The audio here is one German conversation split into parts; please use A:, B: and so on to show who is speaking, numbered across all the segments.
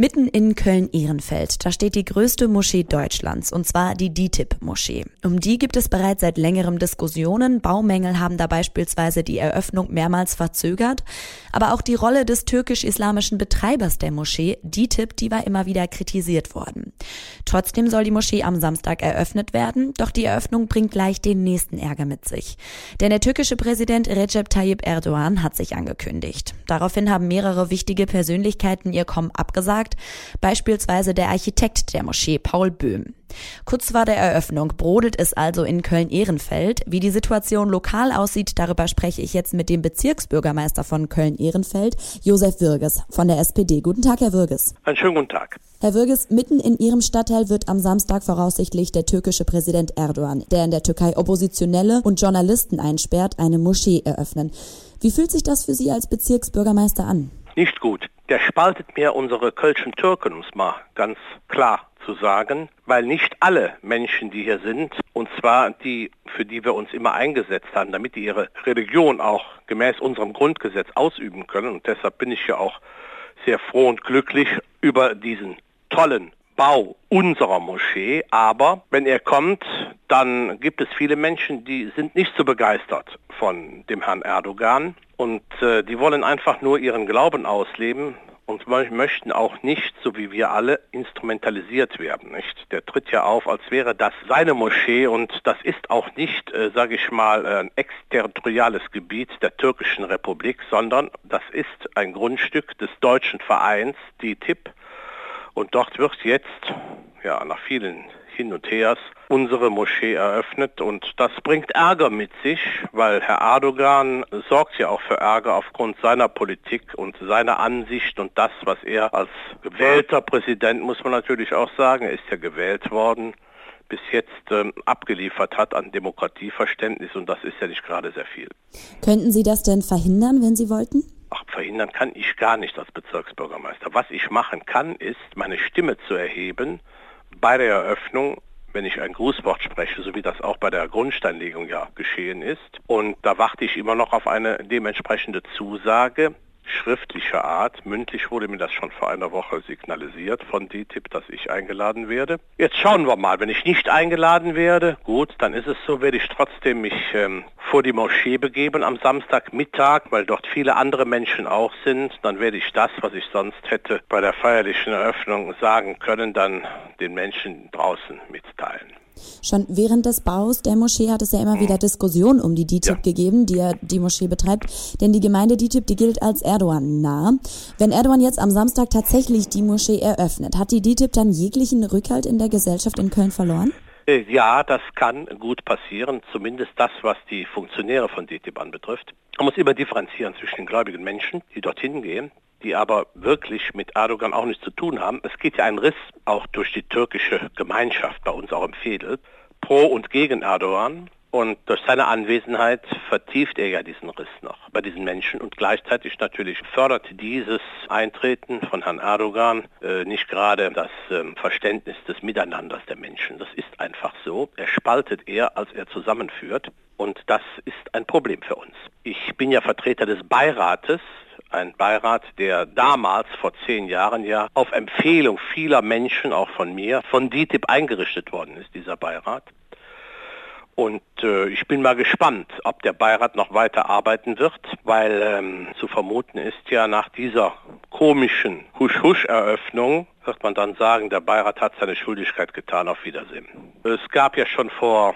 A: Mitten in Köln-Ehrenfeld, da steht die größte Moschee Deutschlands, und zwar die DITIB-Moschee. Um die gibt es bereits seit längerem Diskussionen. Baumängel haben da beispielsweise die Eröffnung mehrmals verzögert. Aber auch die Rolle des türkisch-islamischen Betreibers der Moschee, DITIB, die war immer wieder kritisiert worden. Trotzdem soll die Moschee am Samstag eröffnet werden, doch die Eröffnung bringt gleich den nächsten Ärger mit sich. Denn der türkische Präsident Recep Tayyip Erdogan hat sich angekündigt. Daraufhin haben mehrere wichtige Persönlichkeiten ihr Kommen abgesagt gesagt, beispielsweise der Architekt der Moschee Paul Böhm. Kurz vor der Eröffnung brodelt es also in Köln-Ehrenfeld. Wie die Situation lokal aussieht, darüber spreche ich jetzt mit dem Bezirksbürgermeister von Köln-Ehrenfeld, Josef Würges von der SPD. Guten Tag, Herr Würges.
B: Einen schönen guten Tag.
A: Herr Würges, mitten in Ihrem Stadtteil wird am Samstag voraussichtlich der türkische Präsident Erdogan, der in der Türkei Oppositionelle und Journalisten einsperrt, eine Moschee eröffnen. Wie fühlt sich das für Sie als Bezirksbürgermeister an?
B: Nicht gut. Der spaltet mir unsere kölschen Türken, um es mal ganz klar zu sagen, weil nicht alle Menschen, die hier sind, und zwar die, für die wir uns immer eingesetzt haben, damit die ihre Religion auch gemäß unserem Grundgesetz ausüben können, und deshalb bin ich ja auch sehr froh und glücklich über diesen tollen Bau unserer Moschee, aber wenn er kommt, dann gibt es viele Menschen, die sind nicht so begeistert von dem Herrn Erdogan und äh, die wollen einfach nur ihren Glauben ausleben und möchten auch nicht, so wie wir alle, instrumentalisiert werden. Nicht? Der tritt ja auf, als wäre das seine Moschee und das ist auch nicht, äh, sage ich mal, ein exterritoriales Gebiet der türkischen Republik, sondern das ist ein Grundstück des deutschen Vereins, die TIP, und dort wird jetzt, ja, nach vielen Hin und Hers, unsere Moschee eröffnet und das bringt Ärger mit sich, weil Herr Erdogan sorgt ja auch für Ärger aufgrund seiner Politik und seiner Ansicht und das, was er als gewählter Präsident, muss man natürlich auch sagen, er ist ja gewählt worden, bis jetzt ähm, abgeliefert hat an Demokratieverständnis und das ist ja nicht gerade sehr viel.
A: Könnten Sie das denn verhindern, wenn Sie wollten?
B: Verhindern kann ich gar nicht als Bezirksbürgermeister. Was ich machen kann, ist, meine Stimme zu erheben bei der Eröffnung, wenn ich ein Grußwort spreche, so wie das auch bei der Grundsteinlegung ja geschehen ist. Und da warte ich immer noch auf eine dementsprechende Zusage schriftlicher Art. Mündlich wurde mir das schon vor einer Woche signalisiert von DTIP, dass ich eingeladen werde. Jetzt schauen wir mal. Wenn ich nicht eingeladen werde, gut, dann ist es so, werde ich trotzdem mich ähm, vor die Moschee begeben am Samstagmittag, weil dort viele andere Menschen auch sind. Dann werde ich das, was ich sonst hätte bei der feierlichen Eröffnung sagen können, dann den Menschen draußen mitteilen.
A: Schon während des Baus der Moschee hat es ja immer wieder Diskussionen um die DITIB ja. gegeben, die ja die Moschee betreibt. Denn die Gemeinde DITIB, die gilt als Erdogan nah. Wenn Erdogan jetzt am Samstag tatsächlich die Moschee eröffnet, hat die DITIB dann jeglichen Rückhalt in der Gesellschaft in Köln verloren?
B: Äh, ja, das kann gut passieren, zumindest das, was die Funktionäre von DITIB anbetrifft. Man muss immer differenzieren zwischen den gläubigen Menschen, die dorthin gehen, die aber wirklich mit Erdogan auch nichts zu tun haben. Es geht ja ein Riss auch durch die türkische Gemeinschaft bei uns auch im Fädel, pro und gegen Erdogan. Und durch seine Anwesenheit vertieft er ja diesen Riss noch bei diesen Menschen und gleichzeitig natürlich fördert dieses Eintreten von Herrn Erdogan äh, nicht gerade das ähm, Verständnis des Miteinanders der Menschen. Das ist einfach so. Er spaltet eher, als er zusammenführt und das ist ein Problem für uns. Ich bin ja Vertreter des Beirates ein Beirat, der damals vor zehn Jahren ja auf Empfehlung vieler Menschen, auch von mir, von DITIB eingerichtet worden ist, dieser Beirat. Und äh, ich bin mal gespannt, ob der Beirat noch weiter arbeiten wird, weil ähm, zu vermuten ist ja nach dieser komischen Husch-Husch-Eröffnung, wird man dann sagen, der Beirat hat seine Schuldigkeit getan, auf Wiedersehen. Es gab ja schon vor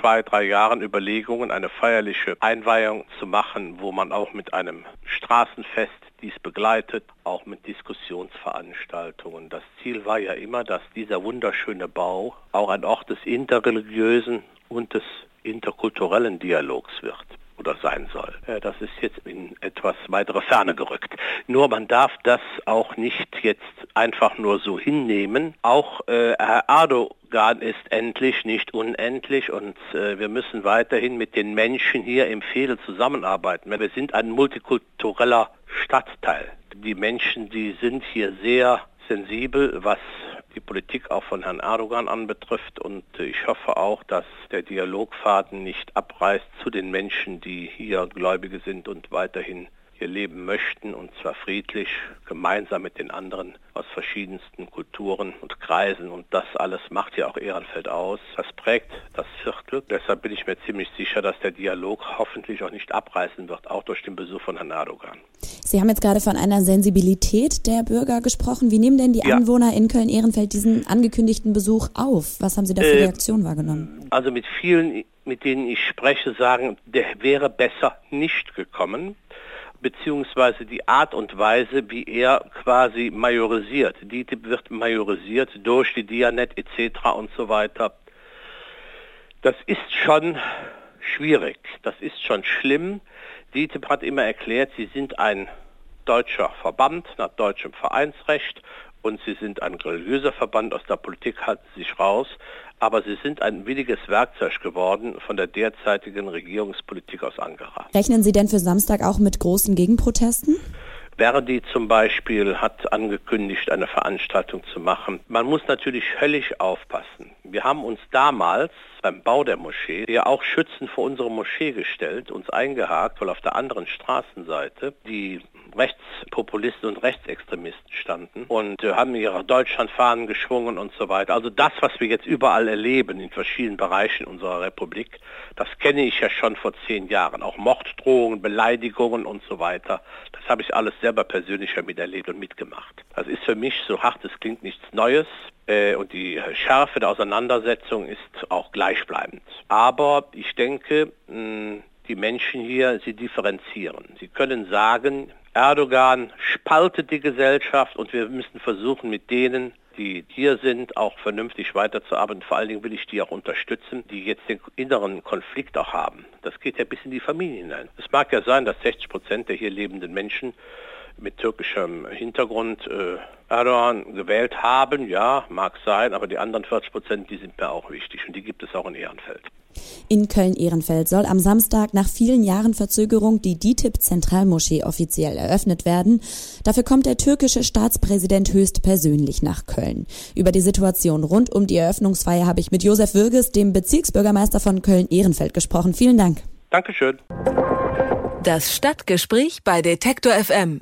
B: zwei, drei Jahren Überlegungen, eine feierliche Einweihung zu machen, wo man auch mit einem Straßenfest dies begleitet, auch mit Diskussionsveranstaltungen. Das Ziel war ja immer, dass dieser wunderschöne Bau auch ein Ort des interreligiösen und des interkulturellen Dialogs wird oder sein soll. Das ist jetzt in etwas weitere Ferne gerückt. Nur man darf das auch nicht jetzt einfach nur so hinnehmen. Auch äh, Herr Erdogan ist endlich, nicht unendlich und äh, wir müssen weiterhin mit den Menschen hier im Fehde zusammenarbeiten. Wir sind ein multikultureller Stadtteil. Die Menschen, die sind hier sehr sensibel, was die Politik auch von Herrn Erdogan anbetrifft. Und ich hoffe auch, dass der Dialogfaden nicht abreißt zu den Menschen, die hier Gläubige sind und weiterhin hier leben möchten und zwar friedlich, gemeinsam mit den anderen aus verschiedensten Kulturen und Kreisen und das alles macht ja auch Ehrenfeld aus. Das prägt das Viertel. Deshalb bin ich mir ziemlich sicher, dass der Dialog hoffentlich auch nicht abreißen wird, auch durch den Besuch von Herrn Erdogan.
A: Sie haben jetzt gerade von einer Sensibilität der Bürger gesprochen. Wie nehmen denn die ja. Anwohner in Köln-Ehrenfeld diesen angekündigten Besuch auf? Was haben Sie da für äh, Reaktionen wahrgenommen?
B: Also mit vielen, mit denen ich spreche, sagen, der wäre besser nicht gekommen beziehungsweise die Art und Weise, wie er quasi majorisiert. DITIB wird majorisiert durch die Dianet etc. und so weiter. Das ist schon schwierig, das ist schon schlimm. DITIB hat immer erklärt, sie sind ein deutscher Verband nach deutschem Vereinsrecht und sie sind ein religiöser Verband, aus der Politik halten sie sich raus, aber sie sind ein williges Werkzeug geworden von der derzeitigen Regierungspolitik aus Ankara.
A: Rechnen Sie denn für Samstag auch mit großen Gegenprotesten?
B: Verdi zum Beispiel hat angekündigt, eine Veranstaltung zu machen. Man muss natürlich höllisch aufpassen. Wir haben uns damals beim Bau der Moschee ja auch Schützen vor unsere Moschee gestellt, uns eingehakt, weil auf der anderen Straßenseite die Rechtspopulisten und Rechtsextremisten standen und äh, haben ihre Deutschlandfahnen geschwungen und so weiter. Also das, was wir jetzt überall erleben in verschiedenen Bereichen unserer Republik, das kenne ich ja schon vor zehn Jahren. Auch Morddrohungen, Beleidigungen und so weiter. Das habe ich alles selber persönlich miterlebt und mitgemacht. Das ist für mich, so hart es klingt, nichts Neues. Äh, und die Schärfe der Auseinandersetzung ist auch gleichbleibend. Aber ich denke, die Menschen hier, sie differenzieren. Sie können sagen, Erdogan spaltet die Gesellschaft und wir müssen versuchen, mit denen, die hier sind, auch vernünftig weiterzuarbeiten. Vor allen Dingen will ich die auch unterstützen, die jetzt den inneren Konflikt auch haben. Das geht ja bis in die Familie hinein. Es mag ja sein, dass 60 Prozent der hier lebenden Menschen mit türkischem Hintergrund äh, Erdogan gewählt haben, ja, mag sein, aber die anderen 40 Prozent, die sind mir auch wichtig und die gibt es auch in Ehrenfeld.
A: In Köln-Ehrenfeld soll am Samstag nach vielen Jahren Verzögerung die DITIB-Zentralmoschee offiziell eröffnet werden. Dafür kommt der türkische Staatspräsident höchstpersönlich nach Köln. Über die Situation rund um die Eröffnungsfeier habe ich mit Josef Würges, dem Bezirksbürgermeister von Köln-Ehrenfeld, gesprochen. Vielen Dank.
B: Dankeschön.
C: Das Stadtgespräch bei Detektor FM.